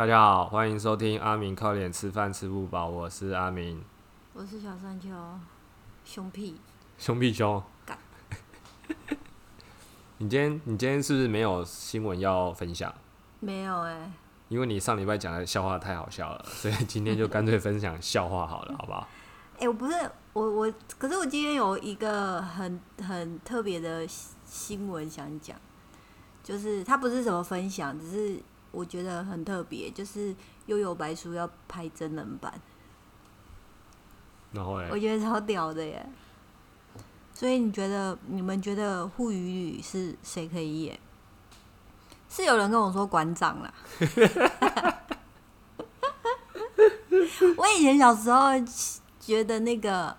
大家好，欢迎收听阿明靠脸吃饭吃不饱，我是阿明，我是小山丘，胸屁，兄屁兄干。你今天你今天是不是没有新闻要分享？没有哎、因为你上礼拜讲的笑话太好笑了，所以今天就干脆分享笑话好了，好不好？哎、我不是我我，可是我今天有一个很很特别的新新闻想讲，就是它不是什么分享，只是我觉得很特别，就是《悠悠白书》要拍真人版，然后我，觉得超屌的耶。所以你觉得你们觉得护语旅是谁可以演？是有人跟我说馆长啦。我以前小时候觉得那个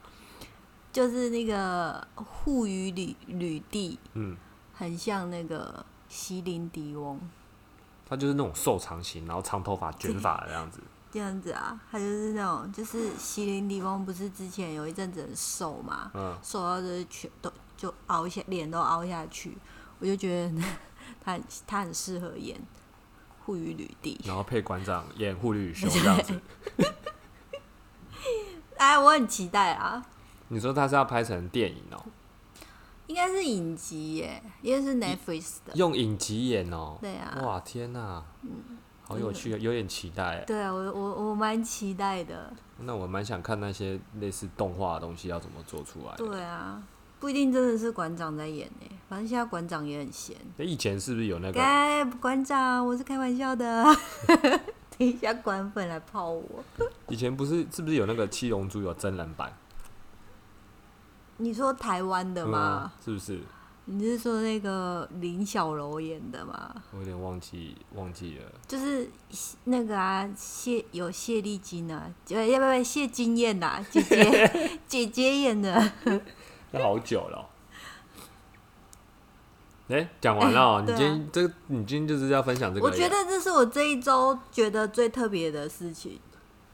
就是那个护语旅旅地嗯，很像那个席琳迪翁他就是那种瘦长型，然后长头发卷发的样子。这样子啊，他就是那种就是席琳迪翁不是之前有一阵子很瘦嘛，嗯，瘦到就是全都就凹下，脸都凹下去，我就觉得他很他很适合演护语旅地。然后配馆长演护旅熊这样子。哎，我很期待啊，你说他是要拍成电影哦、应该是影集耶，因为是 Netflix 的。用影集演哦、对啊，哇，天哪、好有趣，有点期待。对啊，我我我蛮期待的。那我蛮想看那些类似动画的东西要怎么做出来的。对啊，不一定真的是馆长在演呢，反正现在馆长也很闲。那以前是不是有那个？哎馆长，我是开玩笑的。等一下，馆粉来泡我。以前不是是不是有那个七龙珠有真人版你说台湾的吗？嗯是不是？你是说那个林小柔演的吗？我有点忘记忘记了。就是那个啊，谢有谢丽金啊，呃，要不要谢金燕呐、姐姐 姐姐演的。那好久了哦、哎、讲完了哦、你今天这个，你今天就是要分享这个啊。我觉得这是我这一周觉得最特别的事情。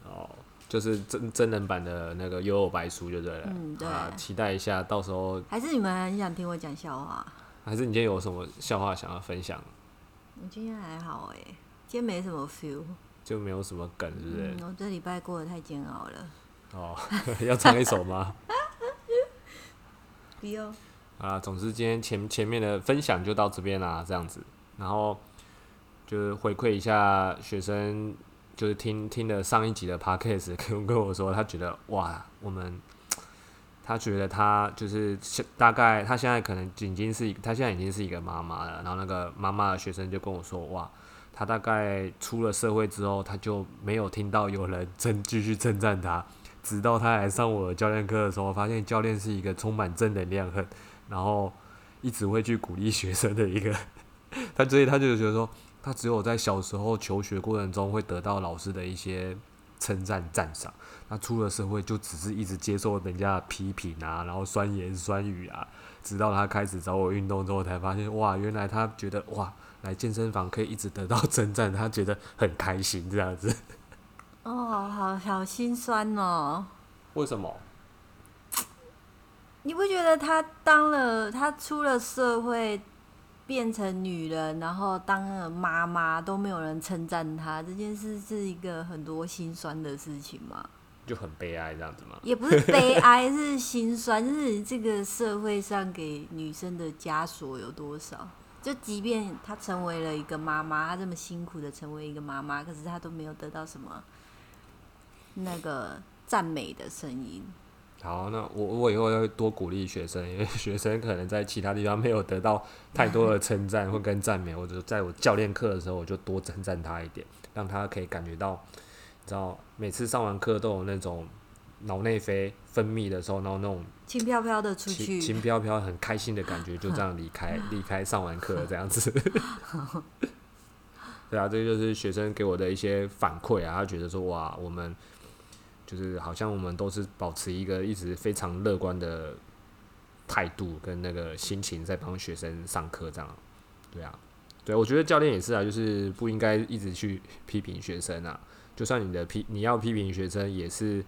哦，就是真真人版的那个《幽游白书》就对了。嗯对啊，期待一下，到时候还是你们很想听我讲笑话？还是你今天有什么笑话想要分享？我今天还好哎、今天没什么 feel。就没有什么梗，是不是？嗯，我这礼拜过得太煎熬了。哦，要唱一首吗？不用。啊，总之今天前前面的分享就到这边啦，这样子，然后就是回馈一下学生，就是听听了上一集的 podcast，跟 跟我说，他觉得哇，我们他觉得他就是现大概他现在可能已经是他现在已经是一个妈妈了，然后那个妈妈的学生就跟我说，哇，他大概出了社会之后，他就没有听到有人称继续称赞他，直到他来上我的教练课的时候，发现教练是一个充满正能量很。然后一直会去鼓励学生的一个，他所以他就觉得说，他只有在小时候求学过程中会得到老师的一些称赞赞赏，他出了社会就只是一直接受人家的批评啊，然后酸言酸语啊，直到他开始找我运动之后，才发现哇，原来他觉得哇，来健身房可以一直得到 称赞，他觉得很开心这样子。哦，好好心酸哦。为什么？你不觉得他当了，他出了社会，变成女人，然后当了妈妈，都没有人称赞她，这件事是一个很多心酸的事情吗？就很悲哀这样子吗？也不是悲哀，是心酸，就是这个社会上给女生的枷锁有多少？就即便她成为了一个妈妈，她这么辛苦的成为一个妈妈，可是她都没有得到什么那个赞美的声音。好，那我我以后要多鼓励学生，因为 学生可能在其他地方没有得到太多的称赞或跟赞美，或者在我教练课的时候，我就多称赞他一点，让他可以感觉到，你知道，每次上完课都有那种脑内啡分泌的时候，然后那种轻飘飘的出轻去，轻飘飘、很开心的感觉，就这样离开离开上完课这样子。对啊，这就是学生给我的一些反馈啊，他觉得说哇，我们就是好像我们都是保持一个一直非常乐观的态度跟那个心情在帮学生上课这样。对啊，对我觉得教练也是啊，就是不应该一直去批评学生啊，就算你的批你要批评学生，也是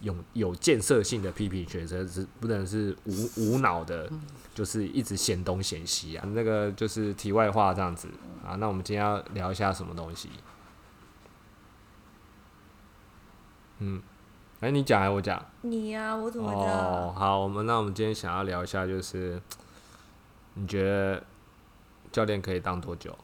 有有建设性的批评学生，是不能是无无脑的，就是一直嫌东嫌西啊。那个就是题外话这样子啊。那我们今天要聊一下什么东西？哎、你讲还是我讲？你呀、我怎么知道？哦，好，我们那我们今天想要聊一下，就是你觉得教练可以当多久？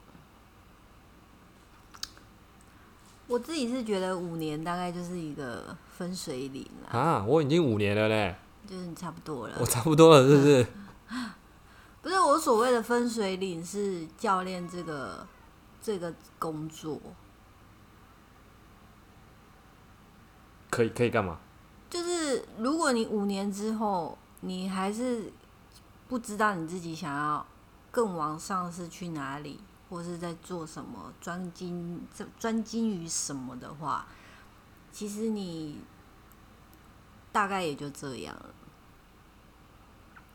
我自己是觉得五年大概就是一个分水岭啦，啊，我已经五年了嘞，就是差不多了我。差不多了，是不是？不是我所谓的分水岭是教练这个这个工作，可以可以干嘛？就是如果你五年之后你还是不知道你自己想要更往上是去哪里，或是在做什么，专精专精于什么的话，其实你大概也就这样了。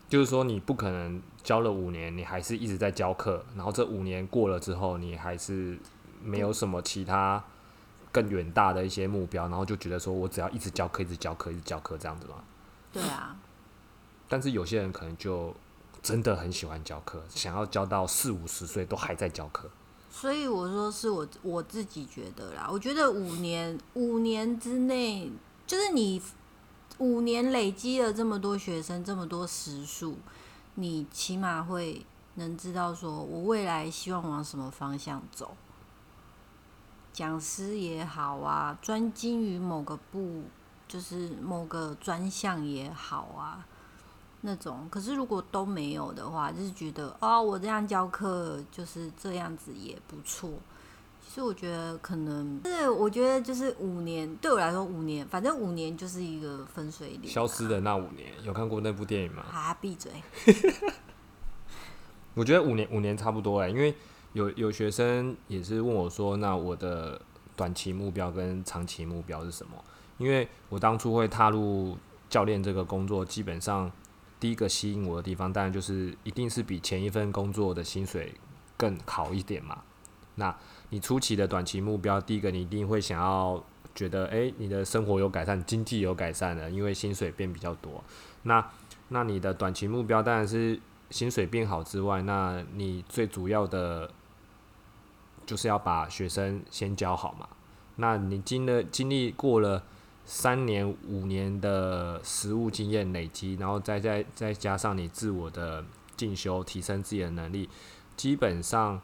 就是说你不可能教了五年，你还是一直在教课，然后这五年过了之后，你还是没有什么其他更远大的一些目标，然后就觉得说我只要一直教课，一直教课，一直教课这样子嘛。对啊，但是有些人可能就真的很喜欢教课，想要教到四五十岁都还在教课。所以我说是我我自己觉得啦，我觉得五年五年之内，就是你五年累积了这么多学生，这么多时数，你起码会能知道说我未来希望往什么方向走。讲师也好啊，专精于某个部，就是某个专项也好啊，那种。可是如果都没有的话，就是觉得哦，我这样教课就是这样子也不错。其实我觉得可能，是我觉得就是五年对我来说，五年反正五年就是一个分水岭啊。消失的那五年，有看过那部电影吗？啊，闭嘴！我觉得五年五年差不多哎，因为有有学生也是问我说，那我的短期目标跟长期目标是什么？因为我当初会踏入教练这个工作，基本上第一个吸引我的地方，当然就是一定是比前一份工作的薪水更好一点嘛。那你初期的短期目标，第一个你一定会想要觉得，诶，你的生活有改善，经济有改善了，因为薪水变比较多。那那你的短期目标当然是薪水变好之外，那你最主要的就是要把学生先教好嘛。那你经了经历过了三年五年的实务经验累积，然后再再再加上你自我的进修，提升自己的能力，基本上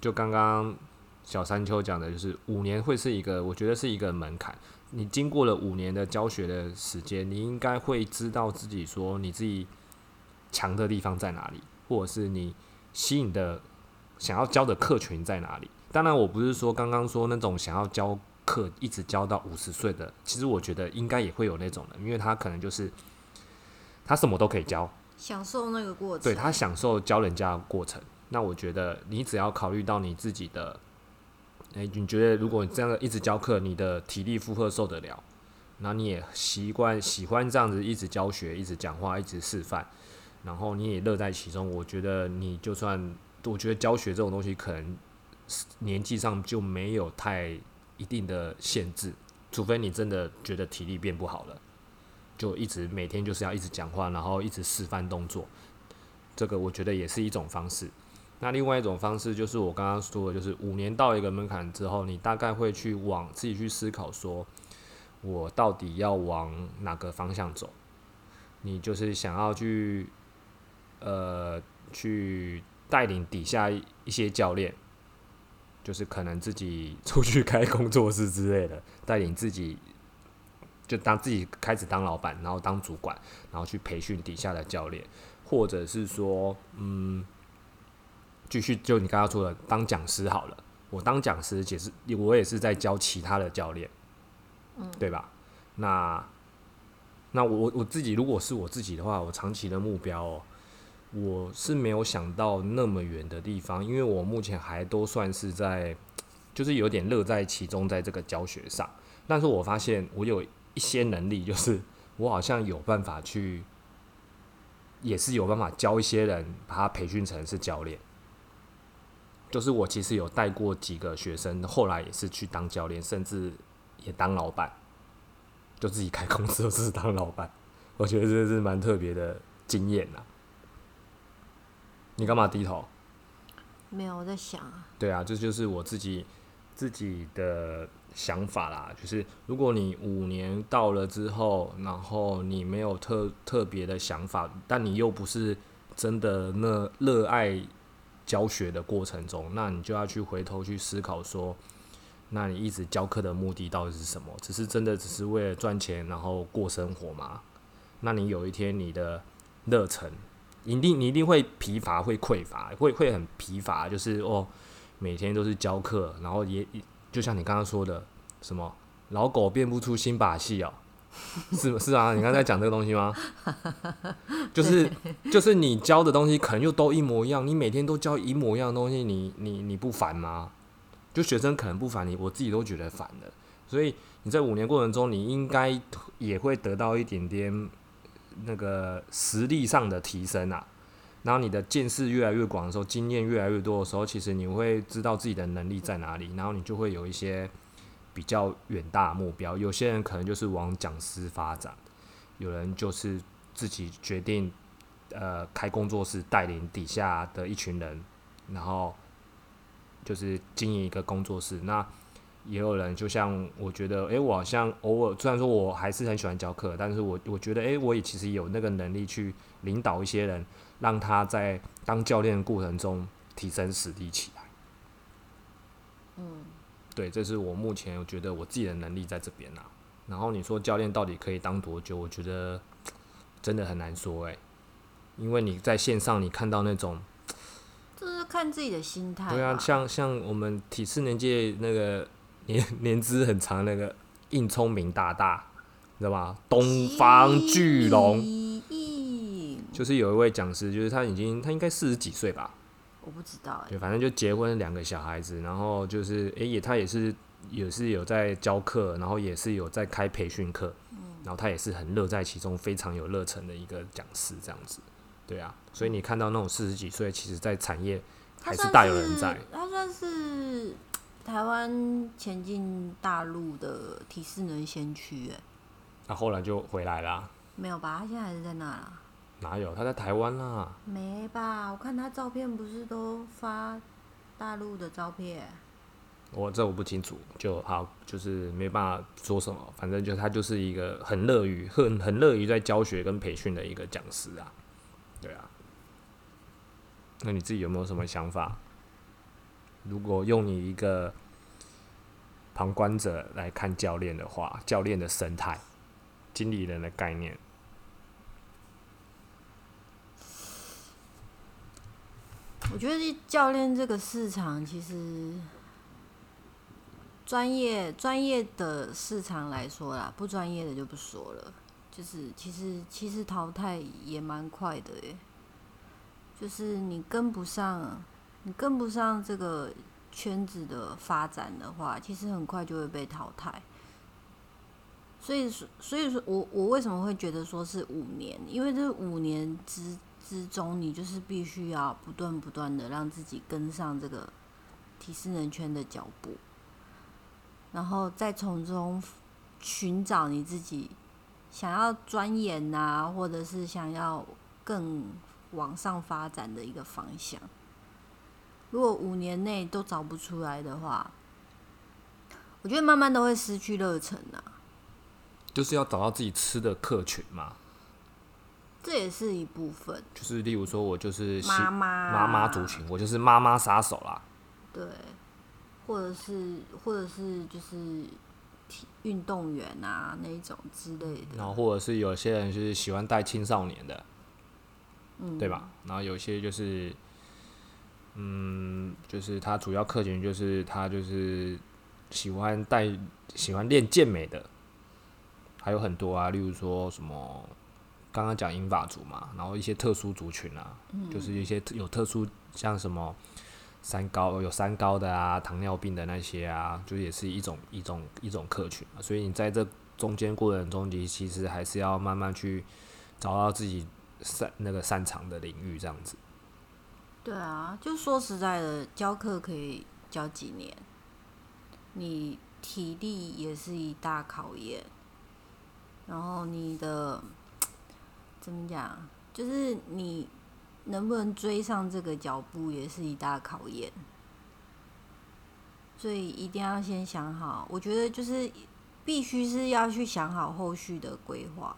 就刚刚小山丘讲的，就是五年会是一个，我觉得是一个门槛。你经过了五年的教学的时间，你应该会知道自己说你自己强的地方在哪里，或者是你吸引的想要教的客群在哪里。当然，我不是说刚刚说那种想要教课一直教到五十岁的，其实我觉得应该也会有那种的，因为他可能就是他什么都可以教，享受那个过程。对他享受教人家的过程。那我觉得你只要考虑到你自己的，诶、你觉得如果你这样一直教课，你的体力负荷受得了，然后你也习惯喜欢这样子一直教学、一直讲话、一直示范，然后你也乐在其中，我觉得你就算，我觉得教学这种东西可能年纪上就没有太一定的限制，除非你真的觉得体力变不好了，就一直每天就是要一直讲话，然后一直示范动作，这个我觉得也是一种方式。那另外一种方式就是我刚刚说的，就是五年到一个门槛之后，你大概会去往自己去思考说，我到底要往哪个方向走？你就是想要去，呃，去带领底下一一些教练，就是可能自己出去开工作室之类的，带领自己就当自己开始当老板，然后当主管，然后去培训底下的教练，或者是说，嗯，继续就你刚刚说的当讲师好了。我当讲师，解释我也是在教其他的教练，嗯，对吧？那那我我我自己如果是我自己的话，我长期的目标哦，我是没有想到那么远的地方，因为我目前还都算是在，就是有点乐在其中，在这个教学上。但是我发现我有一些能力，就是我好像有办法去，也是有办法教一些人，把他培训成是教练。就是我其实有带过几个学生，后来也是去当教练，甚至也当老板，就自己开公司，就是当老板。我觉得这是蛮特别的经验呐。你干嘛低头？没有我在想啊，对啊，这就是我自己自己的想法啦，就是如果你五年到了之后，然后你没有特特别的想法，但你又不是真的那热爱教学的过程中，那你就要去回头去思考说，那你一直教课的目的到底是什么？只是真的只是为了赚钱，然后过生活吗？那你有一天你的热忱，一定你一定会疲乏，会匮乏，会会很疲乏，就是哦。每天都是教课，然后也就像你刚刚说的，什么老狗变不出新把戏哦，是是啊，你刚才讲这个东西吗？就是就是你教的东西可能又都一模一样，你每天都教一模一样的东西，你你你不烦吗？就学生可能不烦你，我自己都觉得烦的。所以你在五年过程中，你应该也会得到一点点那个实力上的提升啊。然后你的见识越来越广的时候，经验越来越多的时候，其实你会知道自己的能力在哪里，然后你就会有一些比较远大目标。有些人可能就是往讲师发展，有人就是自己决定呃开工作室，带领底下的一群人，然后就是经营一个工作室。那也有人就像我觉得，诶，我好像偶尔虽然说我还是很喜欢教课，但是我我觉得，诶，我也其实有那个能力去领导一些人。让他在当教练的过程中提升实力起来。嗯，对，这是我目前我觉得我自己的能力在这边啊。然后你说教练到底可以当多久？我觉得真的很难说哎，因为你在线上你看到那种，就是看自己的心态。对啊，像像我们体适能界那个年 年资很长那个硬聪明大大，你知道吧？东方巨龙。就是有一位讲师，就是他已经他应该四十几岁吧，我不知道哎。对，反正就结婚两个小孩子，然后就是哎也他也是也是有在教课，然后也是有在开培训课，然后他也是很乐在其中，非常有热忱的一个讲师这样子。对啊，所以你看到那种四十几岁，其实在产业还是大有人在。他算是台湾前进大陆的体适能先驱哎。那后来就回来啦？没有吧？他现在还是在那啦。哪有？他在台湾啦。没吧？我看他照片不是都发大陆的照片。我这我不清楚，就好，就是没办法说什么。反正就他就是一个很乐于、很很乐于在教学跟培训的一个讲师啊。对啊。那你自己有没有什么想法？如果用你一个旁观者来看教练的话，教练的生态、经理人的概念。我觉得教练这个市场其实专业专业的市场来说啦，不专业的就不说了。就是其实其实淘汰也蛮快的耶，就是你跟不上，你跟不上这个圈子的发展的话，其实很快就会被淘汰。所以说，所以说我我为什么会觉得说是五年？因为这五年之。之中，你就是必须要不断不断的让自己跟上这个体适能圈的脚步，然后再从中寻找你自己想要钻研啊，或者是想要更往上发展的一个方向。如果五年内都找不出来的话，我觉得慢慢都会失去热忱啊。就是要找到自己吃的客群嘛。这也是一部分，就是例如说，我就是妈妈妈妈族群，我就是妈妈杀手啦。对，或者是或者是就是体运动员啊那一种之类的。然后或者是有些人就是喜欢带青少年的，嗯，对吧？然后有些就是，嗯，就是他主要客群就是他就是喜欢带喜欢练健美的，还有很多啊，例如说什么。刚刚讲英法族嘛，然后一些特殊族群啊，就是一些有特殊像什么三高有三高的啊，糖尿病的那些啊，就也是一种一种一种客群啊。所以你在这中间过程中，你其实还是要慢慢去找到自己擅那个擅长的领域，这样子。对啊，就说实在的，教课可以教几年，你体力也是一大考验，然后你的。怎么讲？就是你能不能追上这个脚步，也是一大考验。所以一定要先想好。我觉得就是必须是要去想好后续的规划。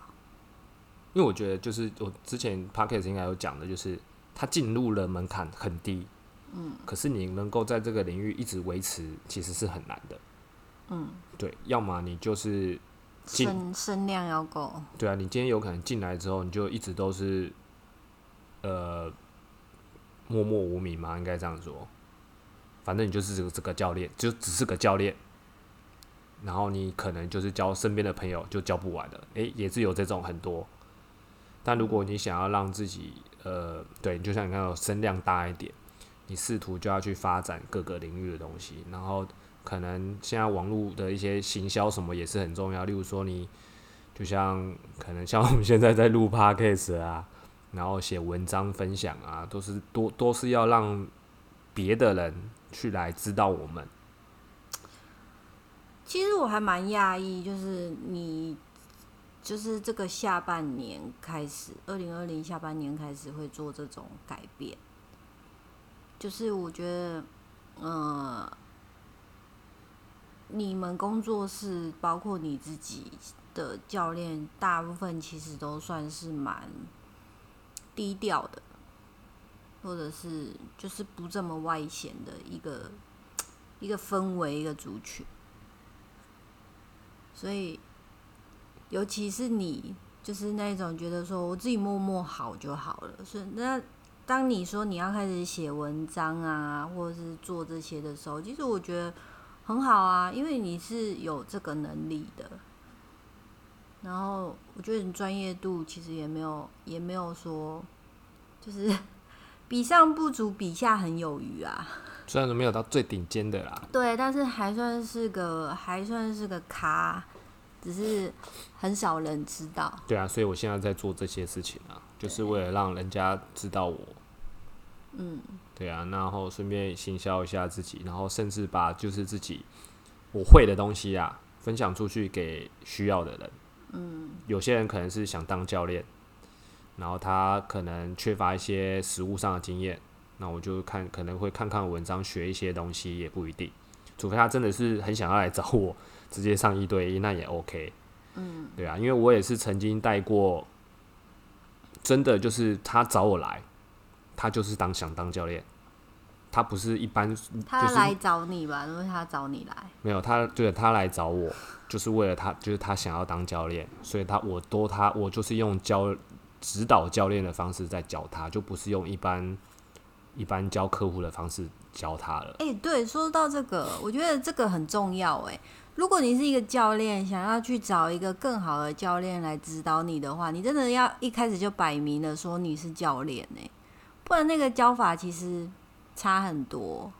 因为我觉得就是我之前 p o c k e t 应该有讲的，就是它进入了门槛很低，嗯，可是你能够在这个领域一直维持，其实是很难的。嗯，对，要么你就是进声声量要够。对啊，你今天有可能进来之后，你就一直都是呃默默无名嘛，应该这样说。反正你就是这个这个教练，就只是个教练，然后你可能就是教身边的朋友就教不完的，诶、也是有这种很多。但如果你想要让自己呃，对，就像你看到声量大一点，你试图就要去发展各个领域的东西，然后可能现在网络的一些行销什么也是很重要，例如说你就像可能像我们现在在录 podcast 啊，然后写文章分享啊，都是多都是要让别的人去来知道我们。其实我还蛮讶异，就是你就是这个下半年开始，二零二零下半年开始会做这种改变，就是我觉得，呃，你们工作室包括你自己的教练，大部分其实都算是蛮低调的，或者是就是不这么外显的一个一个氛围，一个族群。所以，尤其是你，就是那种觉得说我自己默默好就好了。所以，那当你说你要开始写文章啊，或者是做这些的时候，其实我觉得很好啊，因为你是有这个能力的。然后，我觉得你专业度其实也没有，也没有说，就是 比上不足，比下很有余啊。虽然说没有到最顶尖的啦，对，但是还算是个还算是个咖，只是很少人知道。对啊，所以我现在在做这些事情啊，就是为了让人家知道我。嗯，对啊，然后顺便行销一下自己，然后甚至把就是自己我会的东西啊分享出去给需要的人。嗯，有些人可能是想当教练，然后他可能缺乏一些实务上的经验，那我就看可能会看看文章学一些东西，也不一定。除非他真的是很想要来找我，直接上一对一，那也 OK。嗯，对啊，因为我也是曾经带过，真的就是他找我来，他就是当想当教练，他不是一般就是他来找你吧，因为他找你来。没有他，对他来找我，就是为了他，就是他想要当教练，所以他我多他我就是用教指导教练的方式在教他，就不是用一般一般教客户的方式教他了。哎、对，说到这个，我觉得这个很重要。哎，如果你是一个教练，想要去找一个更好的教练来指导你的话，你真的要一开始就摆明了说你是教练哎，不然那个教法其实差很多。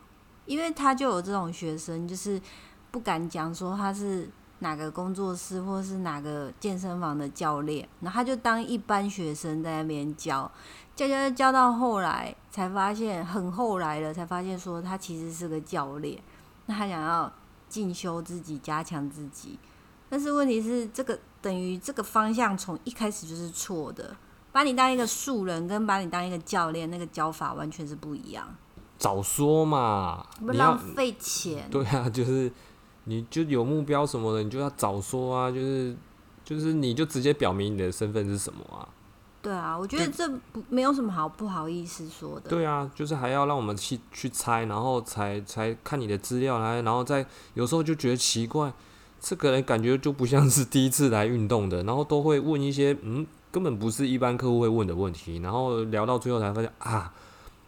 因为他就有这种学生，就是不敢讲说他是哪个工作室或是哪个健身房的教练，然后他就当一般学生在那边教，教教教到后来才发现，很后来了才发现说他其实是个教练，那他想要进修自己，加强自己，但是问题是这个等于这个方向从一开始就是错的，把你当一个素人跟把你当一个教练，那个教法完全是不一样，早说嘛，不浪费钱。对啊，就是你就有目标什么的，你就要早说啊，就是就是你就直接表明你的身份是什么啊。对啊，我觉得这不没有什么好不好意思说的。对啊，就是还要让我们去去猜，然后才才看你的资料来，然后再有时候就觉得奇怪，这个人感觉就不像是第一次来运动的，然后都会问一些嗯根本不是一般客户会问的问题，然后聊到最后才发现啊，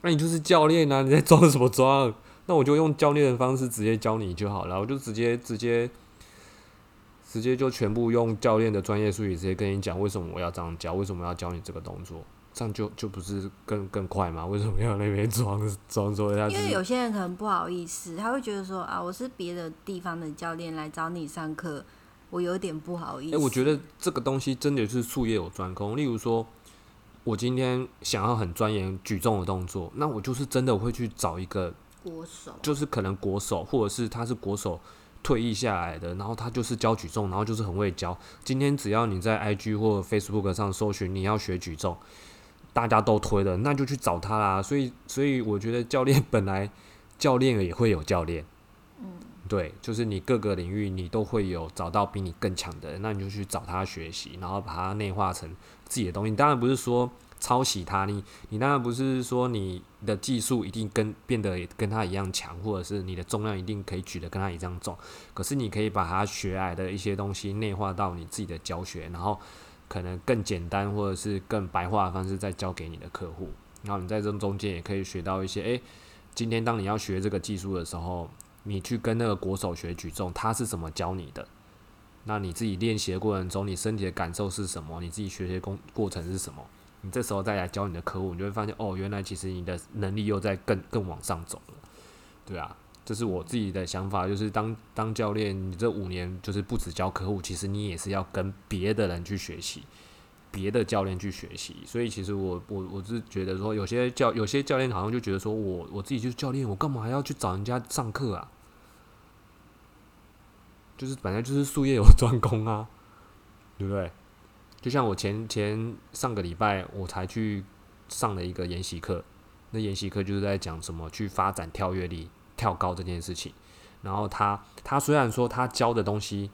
那你就是教练啊，你在装什么装？那我就用教练的方式直接教你就好了，我就直接直接直接就全部用教练的专业术语直接跟你讲为什么我要这样教，为什么要教你这个动作。这样就就不是更更快吗？为什么要那边装装作他是因为有些人可能不好意思，他会觉得说啊，我是别的地方的教练来找你上课，我有点不好意哎、思。我觉得这个东西真的是术业有专攻。例如说，我今天想要很钻研举重的动作，那我就是真的会去找一个，国手就是可能国手，或者是他是国手退役下来的，然后他就是教举重，然后就是很会教。今天只要你在 IG 或 Facebook 上搜寻你要学举重，大家都推的，那就去找他啦。所以，所以我觉得教练 本来教练也会有教练。嗯对，就是你各个领域你都会有找到比你更强的人，那你就去找他学习，然后把它内化成自己的东西。当然不是说抄袭他，你你当然不是说你的技术一定跟变得跟他一样强，或者是你的重量一定可以举得跟他一样重。可是你可以把他学来的一些东西内化到你自己的教学，然后可能更简单或者是更白话的方式再教给你的客户。然后你在这中间也可以学到一些，诶，今天当你要学这个技术的时候。你去跟那个国手学举重，他是怎么教你的？那你自己练习的过程中，你身体的感受是什么？你自己学习过过程是什么？这时候再来教你的客户，你就会发现，哦，原来其实你的能力又在更更往上走了，对啊，这是我自己的想法，就是当当教练，你这五年就是不止教客户，其实你也是要跟别的人去学习，别的教练去学习。所以其实我我我是觉得说，有些教有些教练好像就觉得说我我自己就是教练，我干嘛要去找人家上课啊？就是本来就是术业有专攻啊，对不对？就像我前前上个礼拜我才去上了一个研习课，那研习课就是在讲什么去发展跳跃力、跳高这件事情。然后他他虽然说他教的东西，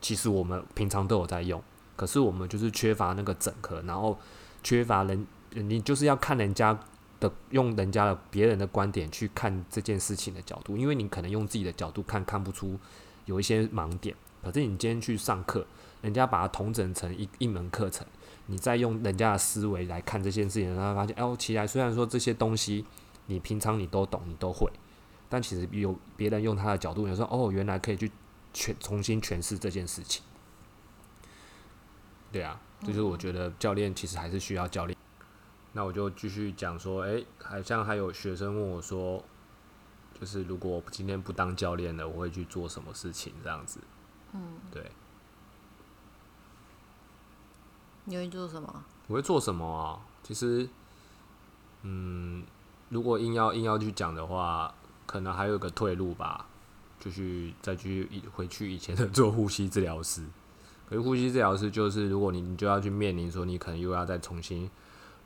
其实我们平常都有在用，可是我们就是缺乏那个整合，然后缺乏人，你就是要看人家的用人家的别人的观点去看这件事情的角度，因为你可能用自己的角度看看不出。有一些盲点，可是你今天去上课，人家把它统整成一一门课程，你再用人家的思维来看这件事情，然后发现，哦，其来虽然说这些东西你平常你都懂，你都会，但其实有别人用他的角度，有时候哦，原来可以去全重新诠释这件事情。对啊，就是我觉得教练其实还是需要教练。那我就继续讲说，诶，好像还有学生问我说。就是如果我今天不当教练了，我会去做什么事情？这样子，嗯，对。你会做什么？我会做什么啊？其实，嗯，如果硬要硬要去讲的话，可能还有个退路吧，就去再去回去以前的做呼吸治疗师。可是呼吸治疗师就是，如果你你就要去面临说，你可能又要再重新。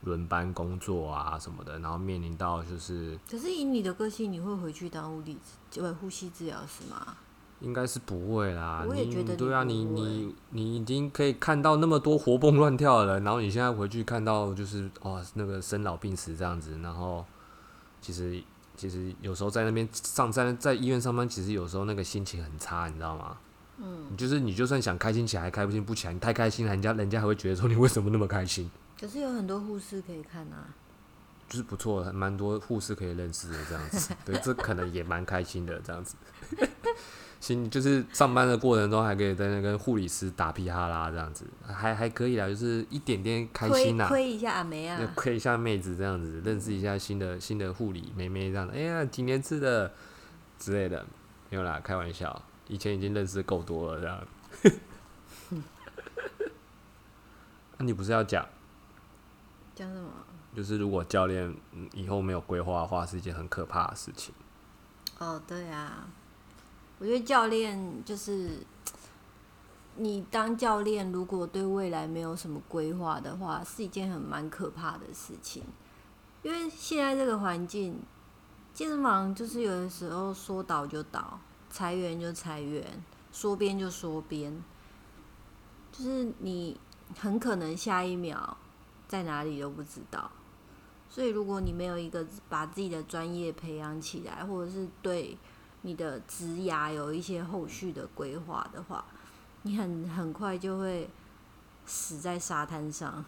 轮班工作啊什么的，然后面临到就是，可是以你的个性，你会回去当物理呃呼吸治疗师吗？应该是不会啦。我也觉得，对啊，你你你已经可以看到那么多活蹦乱跳的人，然后你现在回去看到就是哦那个生老病死这样子，然后其实其实有时候在那边上在在医院上班，其实有时候那个心情很差，你知道吗？嗯，就是你就算想开心起来，开心不起来，你太开心了，人家人家还会觉得说你为什么那么开心？可是有很多护士可以看啊，就是不错，蛮多护士可以认识的这样子，对，这可能也蛮开心的这样子。行，就是上班的过程中还可以在那跟护理师打屁哈啦这样子，还还可以啦，就是一点点开心呐，亏一下阿梅啊，亏一下妹子这样子，认识一下新的新的护理妹妹这样子，哎呀，几年次的之类的，没有啦，开玩笑，以前已经认识够多了这样。那你不是要讲？讲什么？就是如果教练以后没有规划的话，是一件很可怕的事情。哦，对啊，我觉得教练就是你当教练，如果对未来没有什么规划的话，是一件很蛮可怕的事情。因为现在这个环境，健身房就是有的时候说倒就倒，裁员就裁员，说编就说编，就是你很可能下一秒。在哪里都不知道，所以如果你没有一个把自己的专业培养起来，或者是对你的职涯有一些后续的规划的话，你很很快就会死在沙滩上。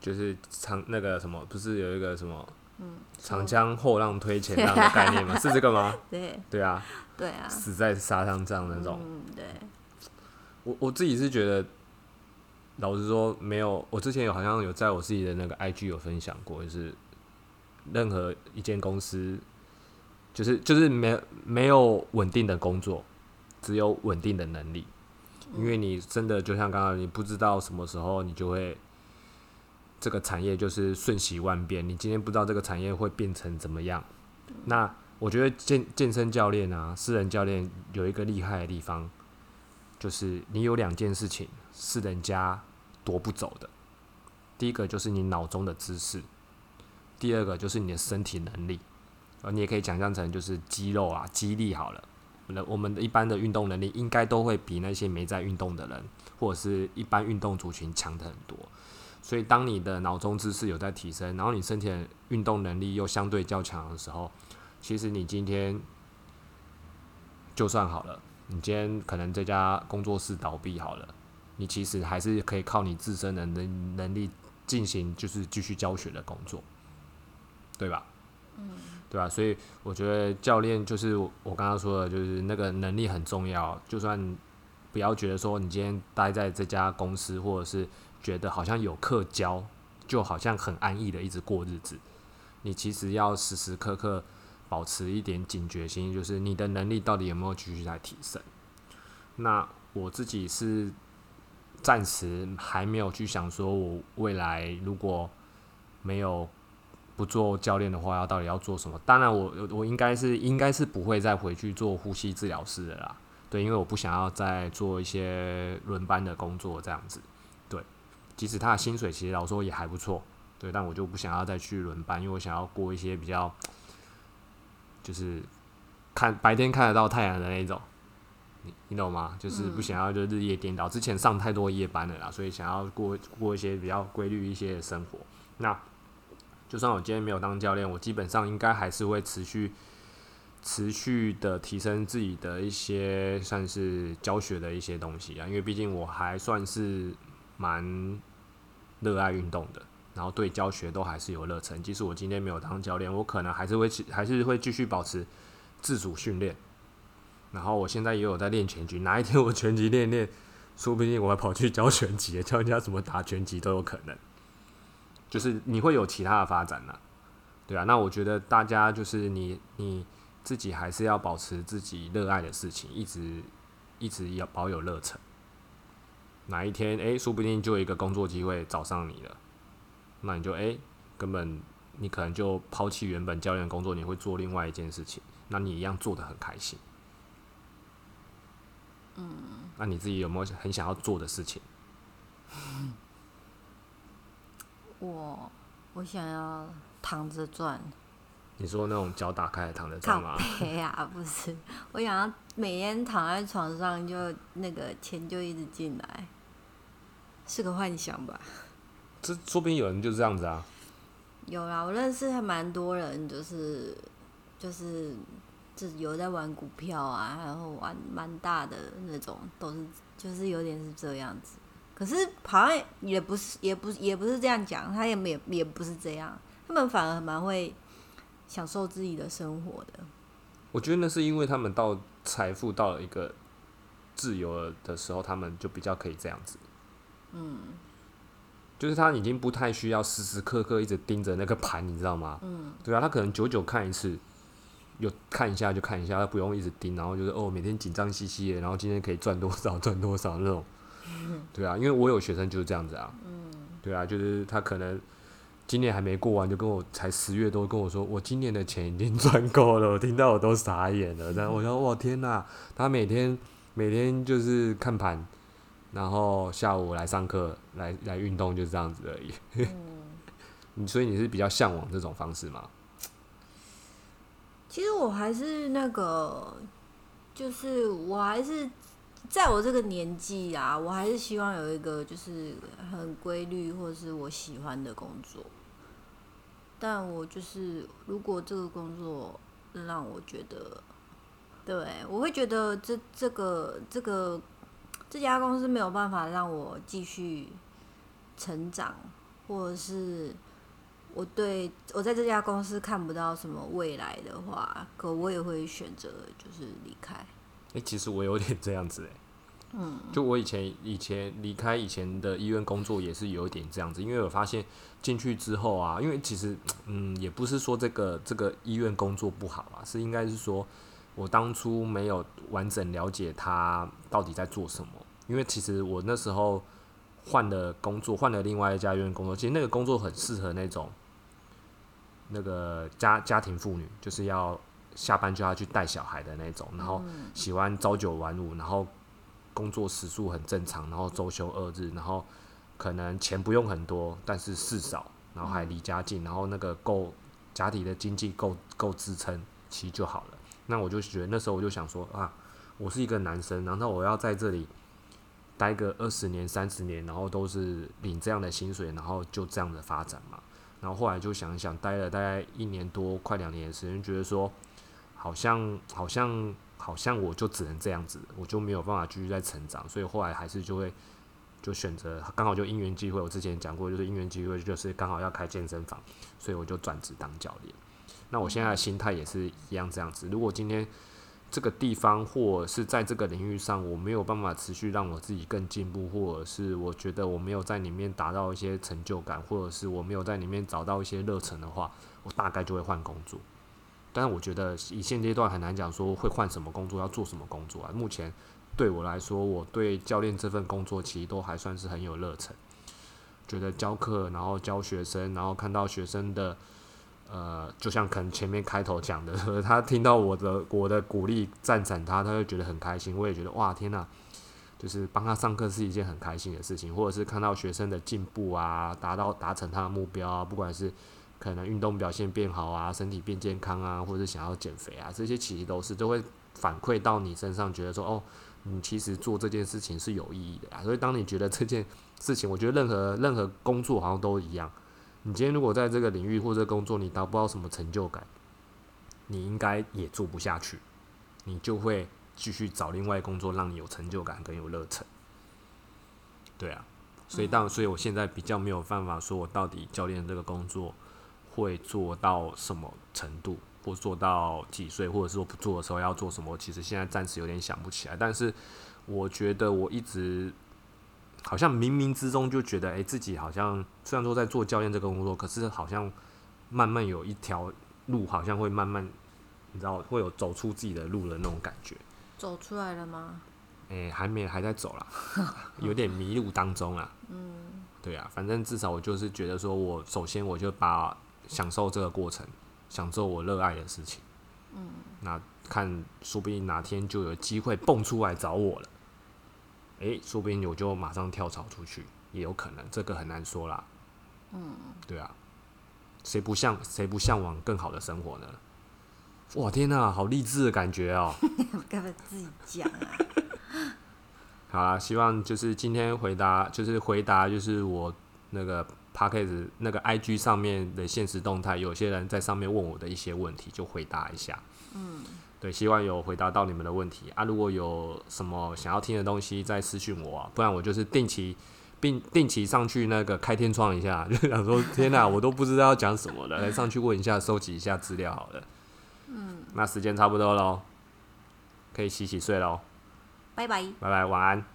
就是长那个什么，不是有一个什么，嗯，长江后浪推前浪的概念吗？是这个吗？对，对啊，对啊，死在沙滩上那种。嗯，对。我我自己是觉得。老实说，没有。我之前有好像有在我自己的那个 IG 有分享过，就是任何一间公司，就是就是没没有稳定的工作，只有稳定的能力。因为你真的就像刚刚，你不知道什么时候你就会这个产业就是瞬息万变。你今天不知道这个产业会变成怎么样。那我觉得健健身教练啊，私人教练有一个厉害的地方，就是你有两件事情。是人家夺不走的。第一个就是你脑中的知识，第二个就是你的身体能力。呃，你也可以想象成就是肌肉啊、肌力好了。那我们的一般的运动能力应该都会比那些没在运动的人，或者是一般运动族群强的很多。所以，当你的脑中知识有在提升，然后你身体的运动能力又相对较强的时候，其实你今天就算好了，你今天可能这家工作室倒闭好了，你其实还是可以靠你自身的能能力进行就是继续教学的工作，对吧？嗯，对吧？所以我觉得教练就是我刚刚说的，就是那个能力很重要。就算不要觉得说你今天待在这家公司，或者是觉得好像有课教，就好像很安逸的一直过日子。你其实要时时刻刻保持一点警觉心，就是你的能力到底有没有继续在提升。那我自己是暂时还没有去想说，我未来如果没有不做教练的话，要到底要做什么？当然，我我应该是应该是不会再回去做呼吸治疗师的啦。对，因为我不想要再做一些轮班的工作这样子。对即使他的薪水其实老说也还不错，对，但我就不想要再去轮班，因为我想要过一些比较，就是看白天看得到太阳的那种，你你懂吗？就是不想要就日夜颠倒。之前上太多夜班了啦，所以想要过过一些比较规律一些的生活。那就算我今天没有当教练，我基本上应该还是会持续持续的提升自己的一些算是教学的一些东西啊，因为毕竟我还算是。蛮热爱运动的，然后对教学都还是有热忱。即使我今天没有当教练，我可能还是会还是会继续保持自主训练。然后我现在也有在练拳击，哪一天我拳击练练，说不定我还跑去教拳击，教人家怎么打拳击都有可能。就是你会有其他的发展呢，对啊。那我觉得大家就是你你自己还是要保持自己热爱的事情，一直一直要保有热忱。哪一天，诶，说不定就有一个工作机会找上你了，那你就诶，根本你可能就抛弃原本教练工作，你会做另外一件事情，那你一样做的很开心。嗯，那你自己有没有很想要做的事情？我我想要躺着赚。你说那种脚打开躺着赚吗？对呀，不是，我想要每天躺在床上，就那个钱就一直进来，是个幻想吧？这说不定有人就是这样子啊。有啦，我认识还蛮多人，就是就是就是有在玩股票啊，然后玩蛮大的那种，都是就是有点是这样子。可是好像也不是，也不也不是这样讲，他也也也不是这样，他们反而蛮会。享受自己的生活的，我觉得那是因为他们到财富到了一个自由了的时候，他们就比较可以这样子。嗯，就是他已经不太需要时时刻刻一直盯着那个盘，你知道吗？嗯，对啊，他可能久久看一次，有看一下就看一下，他不用一直盯，然后就是哦，每天紧张兮兮的，然后今天可以赚多少 赚多少那种。对啊，因为我有学生就是这样子啊。嗯，对啊，就是他可能。今年还没过完，就跟我才十月多跟我说，我今年的钱已经赚够了。我听到我都傻眼了。然后我说：“哇，天哪！他每天每天就是看盘，然后下午来上课，来来运动，就是这样子而已。你 所以你是比较向往这种方式吗？其实我还是那个，就是我还是在我这个年纪啊，我还是希望有一个就是很规律或者是我喜欢的工作。但我就是，如果这个工作让我觉得，对我会觉得这这个这个这家公司没有办法让我继续成长，或者是我对我在这家公司看不到什么未来的话，可我也会选择就是离开。哎，其实我有点这样子哎。嗯，就我以前以前离开以前的医院工作也是有一点这样子，因为我发现进去之后啊，因为其实嗯也不是说这个这个医院工作不好啊，是应该是说我当初没有完整了解他到底在做什么，因为其实我那时候换了工作，换了另外一家医院工作，其实那个工作很适合那种那个家家庭妇女，就是要下班就要去带小孩的那种，然后喜欢朝九晚五，然后。工作时数很正常，然后周休二日，然后可能钱不用很多，但是事少，然后还离家近，然后那个够家庭的经济够够支撑，其实就好了。那我就觉得那时候我就想说啊，我是一个男生，难道我要在这里待个二十年、三十年，然后都是领这样的薪水，然后就这样的发展嘛？然后后来就想一想，待了大概一年多、快两年的时间，觉得说好像好像好像我就只能这样子，我就没有办法继续再成长，所以后来还是就会就选择刚好就因缘机会，我之前讲过，就是因缘机会就是刚好要开健身房，所以我就转职当教练。那我现在的心态也是一样这样子，如果今天这个地方或者是在这个领域上，我没有办法持续让我自己更进步，或者是我觉得我没有在里面达到一些成就感，或者是我没有在里面找到一些热忱的话，我大概就会换工作。但是我觉得以现阶段很难讲说会换什么工作，要做什么工作啊。目前对我来说，我对教练这份工作其实都还算是很有热忱，觉得教课，然后教学生，然后看到学生的。呃，就像可能前面开头讲的，他听到我的我的鼓励赞赏他，他会觉得很开心。我也觉得哇，天呐，就是帮他上课是一件很开心的事情，或者是看到学生的进步啊，达到达成他的目标啊，不管是可能运动表现变好啊，身体变健康啊，或者是想要减肥啊，这些其实都是都会反馈到你身上，觉得说哦，你其实做这件事情是有意义的啊。所以当你觉得这件事情，我觉得任何任何工作好像都一样。你今天如果在这个领域或者工作，你达不到什么成就感，你应该也做不下去，你就会继续找另外工作，让你有成就感跟有热忱。对啊，所以当所以我现在比较没有办法说，我到底教练这个工作会做到什么程度，或做到几岁，或者说不做的时候要做什么，其实现在暂时有点想不起来。但是我觉得我一直。好像冥冥之中就觉得，哎，自己好像虽然说在做教练这个工作，可是好像慢慢有一条路，好像会慢慢，你知道，会有走出自己的路的那种感觉。走出来了吗？哎，还没，还在走啦，有 点迷路当中啊。嗯，对啊，反正至少我就是觉得说，我首先我就把享受这个过程，享受我热爱的事情。嗯，那看，说不定哪天就有机会蹦出来找我了。诶，说不定我就马上跳槽出去，也有可能，这个很难说啦。嗯，对啊，谁不向谁不向往更好的生活呢？哇，天哪，好励志的感觉哦！干嘛自己讲啊？好啦，希望就是今天回答，就是回答，就是我那个 p a c k a g e 那个 IG 上面的现实动态，有些人在上面问我的一些问题，就回答一下。嗯。对，希望有回答到你们的问题啊！如果有什么想要听的东西，再私讯我啊，不然我就是定期并定期上去那个开天窗一下，就想说天哪，我都不知道要讲什么了，来上去问一下，收集一下资料好了。嗯，那时间差不多喽，可以洗洗睡喽。拜拜，拜拜，晚安。